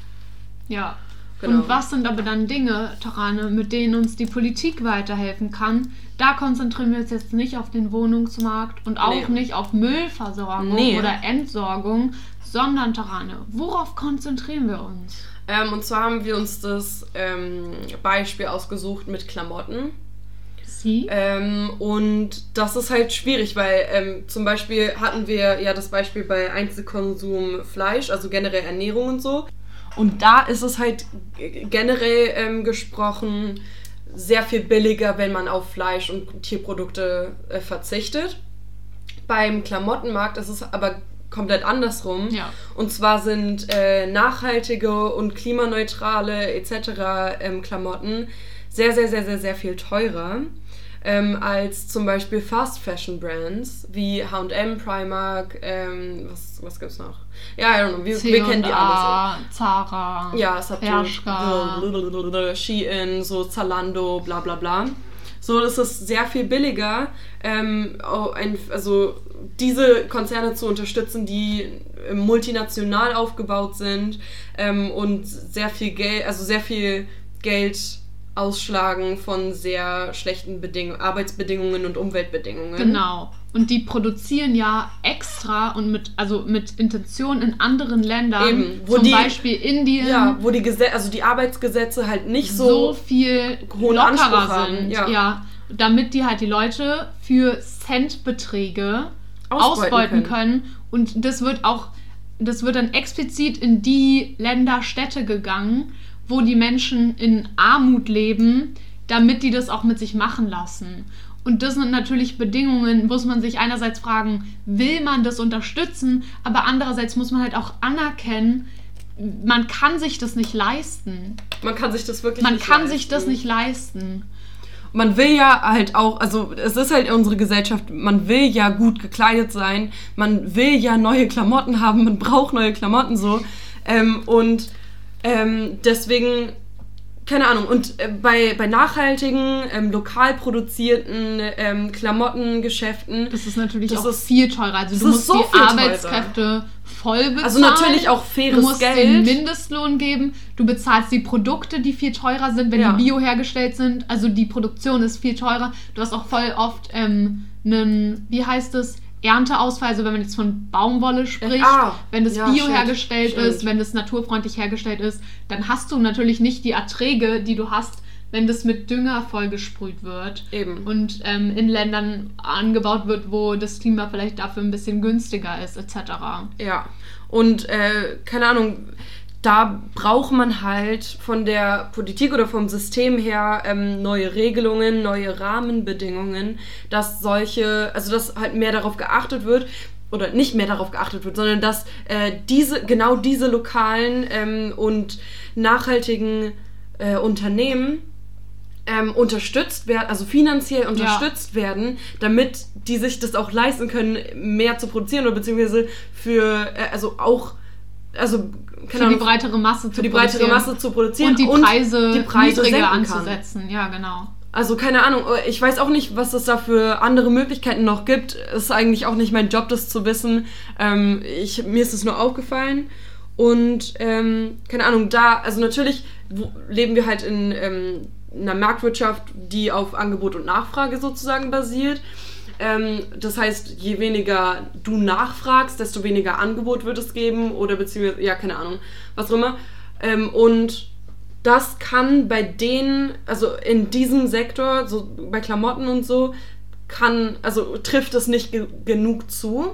Ja. Genau. Und was sind aber dann Dinge, Tarane, mit denen uns die Politik weiterhelfen kann? Da konzentrieren wir uns jetzt nicht auf den Wohnungsmarkt und auch Nee. nicht auf Müllversorgung Nee. oder Entsorgung, sondern Tarane, worauf konzentrieren wir uns? Ähm, und zwar haben wir uns das ähm, Beispiel ausgesucht mit Klamotten. Sie? Ähm, und das ist halt schwierig, weil ähm, zum Beispiel hatten wir ja das Beispiel bei Einzelkonsum Fleisch, also generell Ernährung und so. Und da ist es halt generell ähm, gesprochen sehr viel billiger, wenn man auf Fleisch und Tierprodukte äh, verzichtet. Beim Klamottenmarkt ist es aber komplett andersrum. Ja. Und zwar sind äh, nachhaltige und klimaneutrale etc. Ähm, Klamotten sehr, sehr, sehr, sehr, sehr viel teurer ähm, als zum Beispiel Fast Fashion Brands wie H&M, Primark, ähm, was, was gibt's noch? Ja, I don't know, wir, wir kennen die alle C&A, Zara. so. Ja, es hat Bershka. so Shein, so Zalando, bla bla bla. So, das ist sehr viel billiger, ähm, also diese Konzerne zu unterstützen, die äh, multinational aufgebaut sind ähm, und sehr viel Geld, also sehr viel Geld ausschlagen von sehr schlechten Bedingungen, Arbeitsbedingungen und Umweltbedingungen. Genau. Und die produzieren ja extra und mit, also mit Intention in anderen Ländern, Eben, wo zum die- Beispiel Indien, Ja, wo die Gesetze, also die Arbeitsgesetze halt nicht so, so, viel hohen Anspruch lockerer haben, sind. ja. Ja. damit die halt die Leute für Centbeträge Ausbeuten ausbeuten, können. können. Und das wird auch, das wird dann explizit in die Länder, Städte gegangen, wo die Menschen in Armut leben, damit die das auch mit sich machen lassen. Und das sind natürlich Bedingungen, muss man sich einerseits fragen, will man das unterstützen, aber andererseits muss man halt auch anerkennen, man kann sich das nicht leisten. man kann sich das wirklich Man nicht kann leisten. sich das nicht leisten. man will ja halt auch, also es ist halt unsere Gesellschaft, man will ja gut gekleidet sein, man will ja neue Klamotten haben, man braucht neue Klamotten so. Ähm, und ähm, deswegen, keine Ahnung, und äh, bei, bei nachhaltigen, ähm, lokal produzierten ähm, Klamottengeschäften, Das ist natürlich Das auch ist- viel teurer. Also du musst so die viel teurer. Arbeitskräfte voll bezahlen. Also natürlich auch faires Du musst Geld. den Mindestlohn geben. Du bezahlst die Produkte, die viel teurer sind, wenn Ja. die bio hergestellt sind. Also die Produktion ist viel teurer. Du hast auch voll oft ähm, einen, wie heißt es, Ernteausfall, also wenn man jetzt von Baumwolle spricht, ah, wenn das ja, bio stimmt, hergestellt stimmt. ist, wenn das naturfreundlich hergestellt ist, dann hast du natürlich nicht die Erträge, die du hast, wenn das mit Dünger vollgesprüht wird Eben. und ähm, in Ländern angebaut wird, wo das Klima vielleicht dafür ein bisschen günstiger ist, etc. Ja, und äh, keine Ahnung, da braucht man halt von der Politik oder vom System her ähm, neue Regelungen, neue Rahmenbedingungen, dass solche, also dass halt mehr darauf geachtet wird oder nicht mehr darauf geachtet wird, sondern dass äh, diese, genau diese lokalen ähm, und nachhaltigen äh, Unternehmen ähm, unterstützt werden, also finanziell unterstützt werden, damit die sich das auch leisten können, mehr zu produzieren oder beziehungsweise für, äh, also auch, also keine Für die Ahnung, breitere Masse zu für die breitere produzieren. Masse zu produzieren und die Preise, die Preise niedriger anzusetzen. Ja, genau. Also keine Ahnung, ich weiß auch nicht, was es da für andere Möglichkeiten noch gibt. Ist eigentlich auch nicht mein Job, das zu wissen. Ähm, ich, mir ist es nur aufgefallen. Und ähm, keine Ahnung, da, also natürlich leben wir halt in ähm, einer Marktwirtschaft, die auf Angebot und Nachfrage sozusagen basiert. Ähm, das heißt, je weniger du nachfragst, desto weniger Angebot wird es geben oder beziehungsweise, ja, keine Ahnung, was auch immer. Ähm, und das kann bei denen, also in diesem Sektor, so bei Klamotten und so, kann, also trifft es nicht ge genug zu,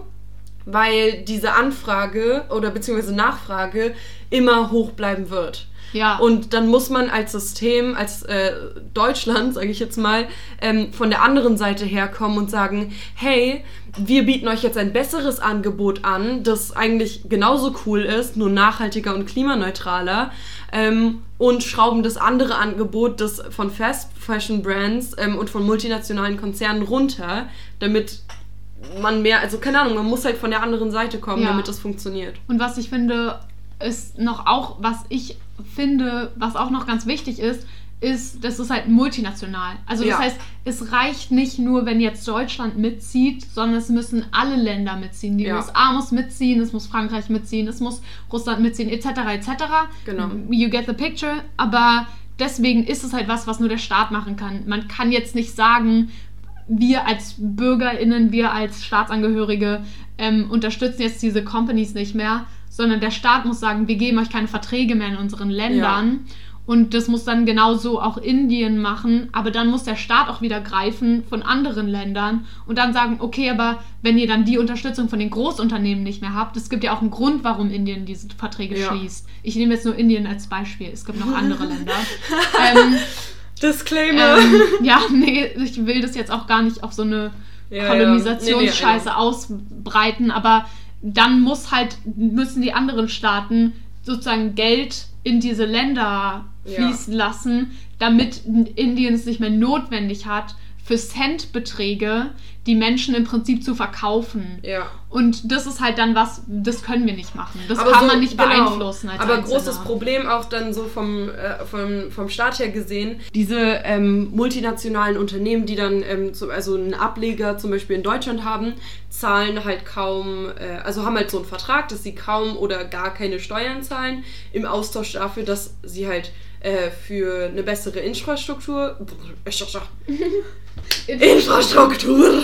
weil diese Anfrage oder beziehungsweise Nachfrage immer hoch bleiben wird. Ja. Und dann muss man als System, als äh, Deutschland, sage ich jetzt mal, ähm, von der anderen Seite herkommen und sagen, hey, wir bieten euch jetzt ein besseres Angebot an, das eigentlich genauso cool ist, nur nachhaltiger und klimaneutraler. Ähm, und schrauben das andere Angebot, das von Fast Fashion Brands ähm, und von multinationalen Konzernen runter, damit man mehr, also keine Ahnung, man muss halt von der anderen Seite kommen, Ja. damit das funktioniert. Und was ich finde, ist noch auch, was ich finde, was auch noch ganz wichtig ist, ist, das ist halt multinational. Also das Ja. heißt, es reicht nicht nur, wenn jetzt Deutschland mitzieht, sondern es müssen alle Länder mitziehen. Die Ja. USA muss mitziehen, es muss Frankreich mitziehen, es muss Russland mitziehen, etc. etc. Genau. You get the picture. Aber deswegen ist es halt was, was nur der Staat machen kann. Man kann jetzt nicht sagen, wir als BürgerInnen, wir als Staatsangehörige ähm, unterstützen jetzt diese Companies nicht mehr, sondern der Staat muss sagen, wir geben euch keine Verträge mehr in unseren Ländern. Und das muss dann genauso auch Indien machen, aber dann muss der Staat auch wieder greifen von anderen Ländern und dann sagen, okay, aber wenn ihr dann die Unterstützung von den Großunternehmen nicht mehr habt, es gibt ja auch einen Grund, warum Indien diese Verträge Ja. schließt. Ich nehme jetzt nur Indien als Beispiel, es gibt noch andere Länder. ähm, Disclaimer! ähm, ja, nee, ich will das jetzt auch gar nicht auf so eine Ja, ja. Kolonisationsscheiße Nee, nee, ausbreiten, aber dann muss halt, müssen die anderen Staaten sozusagen Geld in diese Länder Ja. fließen lassen, damit Indien es nicht mehr notwendig hat, für Centbeträge die Menschen im Prinzip zu verkaufen. Ja. Und das ist halt dann was, das können wir nicht machen. Das Aber kann so- man nicht genau. beeinflussen als Aber Einzelner. großes Problem auch dann so vom, äh, vom, vom Staat her gesehen, diese ähm, multinationalen Unternehmen, die dann ähm, so, also einen Ableger zum Beispiel in Deutschland haben, zahlen halt kaum, äh, also haben halt so einen Vertrag, dass sie kaum oder gar keine Steuern zahlen, im Austausch dafür, dass sie halt äh, für eine bessere Infrastruktur. Infrastruktur.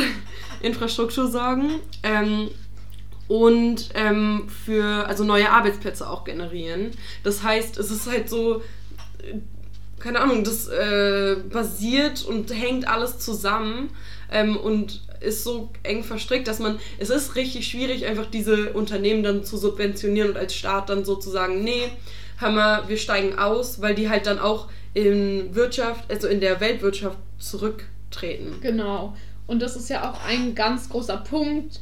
Infrastruktur sorgen. Ähm, und ähm, für also neue Arbeitsplätze auch generieren. Das heißt, es ist halt so äh, keine Ahnung, das äh, basiert und hängt alles zusammen ähm, und ist so eng verstrickt, dass man, es ist richtig schwierig, einfach diese Unternehmen dann zu subventionieren und als Staat dann sozusagen, nee, mal, wir steigen aus, weil die halt dann auch in Wirtschaft, also in der Weltwirtschaft zurücktreten. Genau. Und das ist ja auch ein ganz großer Punkt.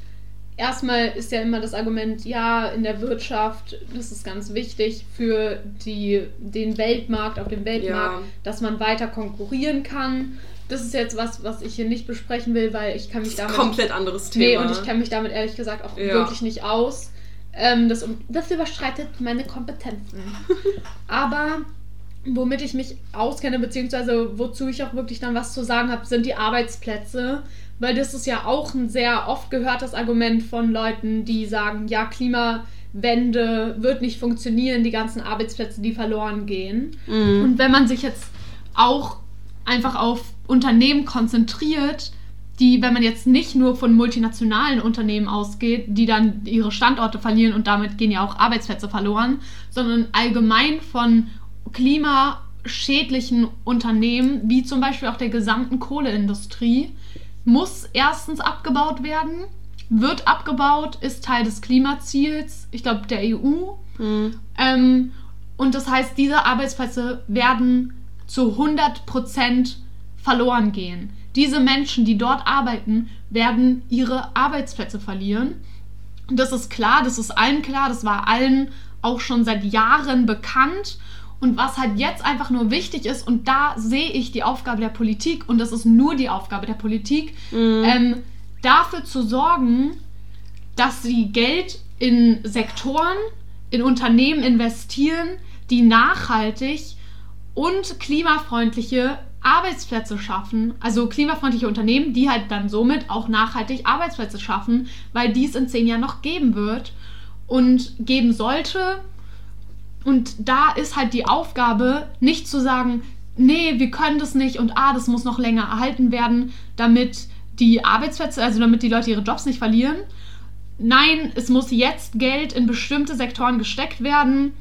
Erstmal ist ja immer das Argument, ja, in der Wirtschaft, das ist ganz wichtig für die, den Weltmarkt, auf dem Weltmarkt, Ja. dass man weiter konkurrieren kann. Das ist jetzt was, was ich hier nicht besprechen will, weil ich kann mich damit. Komplett anderes Nee, Thema. und ich kenne mich damit ehrlich gesagt auch Ja. wirklich nicht aus. Ähm, das, das überschreitet meine Kompetenzen. Aber womit ich mich auskenne, beziehungsweise wozu ich auch wirklich dann was zu sagen habe, sind die Arbeitsplätze. Weil das ist ja auch ein sehr oft gehörtes Argument von Leuten, die sagen, ja, Klimawende wird nicht funktionieren, die ganzen Arbeitsplätze, die verloren gehen. Und wenn man sich jetzt auch einfach auf Unternehmen konzentriert, die, wenn man jetzt nicht nur von multinationalen Unternehmen ausgeht, die dann ihre Standorte verlieren und damit gehen ja auch Arbeitsplätze verloren, sondern allgemein von klimaschädlichen Unternehmen, wie zum Beispiel auch der gesamten Kohleindustrie, muss erstens abgebaut werden, wird abgebaut, ist Teil des Klimaziels, ich glaube, der EU. Ähm, und das heißt, diese Arbeitsplätze werden zu 100% verloren gehen. Diese Menschen, die dort arbeiten, werden ihre Arbeitsplätze verlieren. Und das ist klar, das ist allen klar, das war allen auch schon seit Jahren bekannt. Und was halt jetzt einfach nur wichtig ist, und da sehe ich die Aufgabe der Politik, und das ist nur die Aufgabe der Politik, ähm, dafür zu sorgen, dass sie Geld in Sektoren, in Unternehmen investieren, die nachhaltig und klimafreundliche Arbeitsplätze schaffen, also klimafreundliche Unternehmen, die halt dann somit auch nachhaltig Arbeitsplätze schaffen, weil dies in zehn Jahren noch geben wird und geben sollte. Und da ist halt die Aufgabe, nicht zu sagen, nee, wir können das nicht und ah, das muss noch länger erhalten werden, damit die Arbeitsplätze, also damit die Leute ihre Jobs nicht verlieren. Nein, es muss jetzt Geld in bestimmte Sektoren gesteckt werden,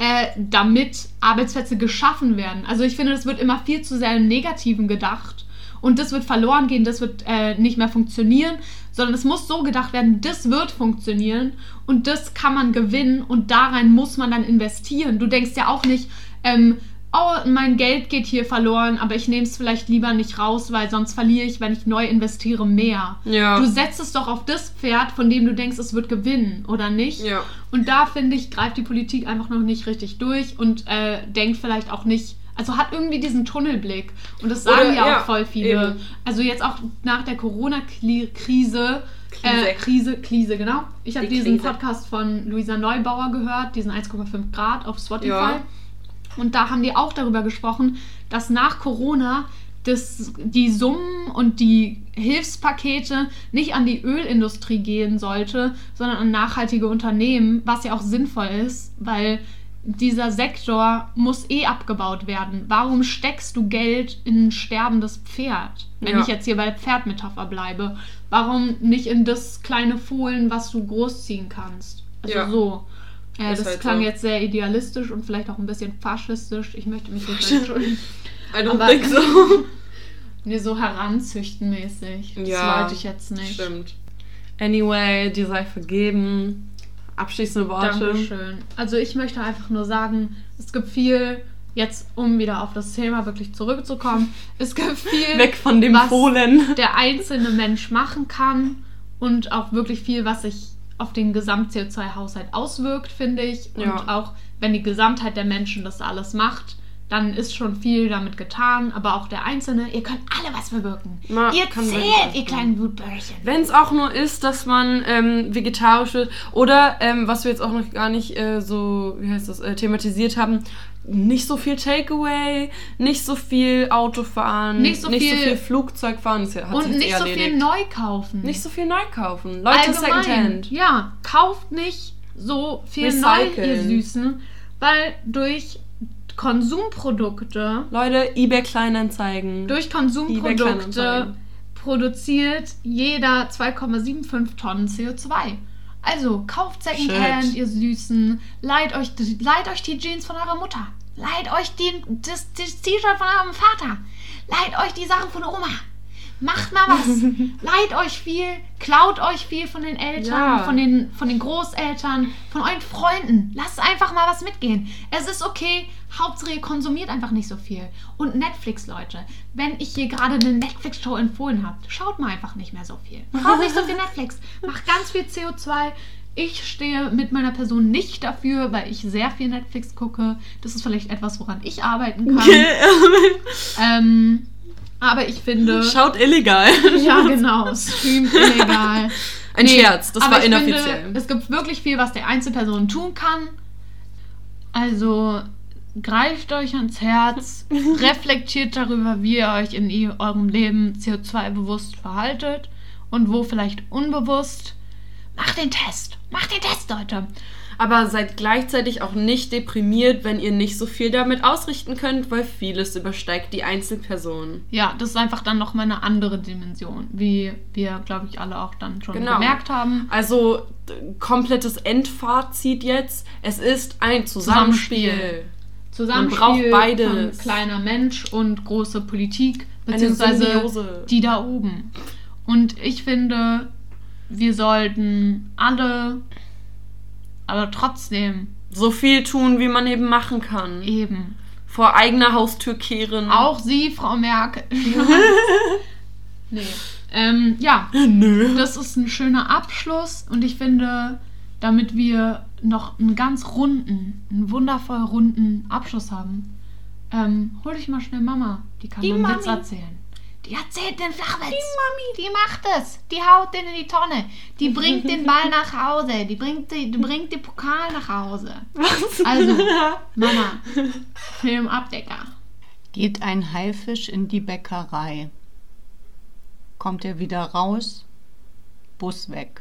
äh, damit Arbeitsplätze geschaffen werden. Also ich finde, das wird immer viel zu sehr im Negativen gedacht und das wird verloren gehen, das wird äh, nicht mehr funktionieren, sondern es muss so gedacht werden, das wird funktionieren und das kann man gewinnen und da rein muss man dann investieren. Du denkst ja auch nicht, ähm, oh, mein Geld geht hier verloren, aber ich nehme es vielleicht lieber nicht raus, weil sonst verliere ich, wenn ich neu investiere, mehr. Ja. Du setzt es doch auf das Pferd, von dem du denkst, es wird gewinnen, oder nicht? Ja. Und da finde ich, greift die Politik einfach noch nicht richtig durch und äh, denkt vielleicht auch nicht, also hat irgendwie diesen Tunnelblick. Und das sagen Oder- ja auch voll viele. eben. Also jetzt auch nach der Corona-Krise. Äh, Krise, Krise, genau. Ich habe Die diesen Krise. Podcast von Luisa Neubauer gehört, diesen 1,5 Grad auf Spotify. Ja. Und da haben die auch darüber gesprochen, dass nach Corona das, die Summen und die Hilfspakete nicht an die Ölindustrie gehen sollte, sondern an nachhaltige Unternehmen, was ja auch sinnvoll ist, weil dieser Sektor muss eh abgebaut werden. Warum steckst du Geld in ein sterbendes Pferd? Wenn Ja. ich jetzt hier bei Pferdmetapher bleibe. Warum nicht in das kleine Fohlen, was du großziehen kannst? Also Ja. so. Ist das halt klang so. jetzt sehr idealistisch und vielleicht auch ein bisschen faschistisch. Ich möchte mich nicht entschuldigen. I don't Aber- think so. Nee, so heranzüchtenmäßig. Das Ja, wollte ich jetzt nicht. Stimmt. Anyway, dir sei vergeben. Abschließende Worte. Dankeschön. Also ich möchte einfach nur sagen, es gibt viel, jetzt um wieder auf das Thema wirklich zurückzukommen, es gibt viel, Weg von dem was Fohlen. der einzelne Mensch machen kann und auch wirklich viel, was sich auf den Gesamt-CO2-Haushalt auswirkt, finde ich. Und Ja. auch wenn die Gesamtheit der Menschen das alles macht, dann ist schon viel damit getan. Aber auch der Einzelne, ihr könnt alle was bewirken. Man ihr zählt, ihr kleinen Wutbärchen. Wenn es auch nur ist, dass man ähm, vegetarisch wird oder ähm, was wir jetzt auch noch gar nicht äh, so, wie heißt das, äh, thematisiert haben, nicht so viel Takeaway, nicht so viel Autofahren, Nicht so viel- Flugzeug fahren, das hat Und nicht so viel erledigt. neu kaufen. Nicht so viel neu kaufen. Leute, Allgemein. Secondhand. Ja, kauft nicht so viel neu, Recyceln. ihr Süßen, weil durch Konsumprodukte, Leute, eBay Kleinanzeigen. durch Konsumprodukte Kleinanzeigen. produziert jeder 2,75 Tonnen CO2. Also kauft Secondhand, ihr Süßen, leiht euch, leiht euch die Jeans von eurer Mutter, leiht euch die, das, das T-Shirt von eurem Vater, leiht euch die Sachen von Oma. Macht mal was. Leiht euch viel, klaut euch viel von den Eltern, Ja. von, den, von den Großeltern, von euren Freunden. Lasst einfach mal was mitgehen. Es ist okay. Hauptsache, ihr konsumiert einfach nicht so viel. Und Netflix, Leute. Wenn ich hier gerade eine Netflix-Show empfohlen habe, schaut mal einfach nicht mehr so viel. Schaut nicht so viel Netflix. Macht ganz viel CO2. Ich stehe mit meiner Person nicht dafür, weil ich sehr viel Netflix gucke. Das ist vielleicht etwas, woran ich arbeiten kann. ähm, aber ich finde. Schaut illegal. Ja, genau. Streamt illegal. Ein Scherz, das war inoffiziell. Finde, es gibt wirklich viel, was der Einzelperson tun kann. Also greift euch ans Herz, reflektiert darüber, wie ihr euch in i- eurem Leben CO2-bewusst verhaltet und wo vielleicht unbewusst. Macht den Test. Macht den Test, Leute. Aber seid gleichzeitig auch nicht deprimiert, wenn ihr nicht so viel damit ausrichten könnt, weil vieles übersteigt die Einzelperson. Ja, das ist einfach dann nochmal eine andere Dimension, wie wir, glaube ich, alle auch dann schon Genau. gemerkt haben. Also komplettes Endfazit jetzt. Es ist ein Zusammenspiel. Zusammenspiel braucht beides. von kleiner Mensch und große Politik, beziehungsweise die da oben. Und ich finde, wir sollten alle, aber trotzdem So viel tun, wie man eben machen kann. eben, Vor eigener Haustür kehren. auch Sie, Frau Merkel. nee. Ähm, ja, Nö. das ist ein schöner Abschluss und ich finde, damit wir noch einen ganz runden, einen wundervoll runden Abschluss haben, ähm, hol dich mal schnell Mama. Die kann Die einen Witz Mami. erzählen. Die erzählt den Flachwitz. Die Mami. Die macht es. Die haut den in die Tonne. Die bringt den Ball nach Hause. Die bringt, die, die bringt den Pokal nach Hause. Was? Also, Mama, Filmabdecker. Geht ein Haifisch in die Bäckerei. Kommt er wieder raus? Bus weg.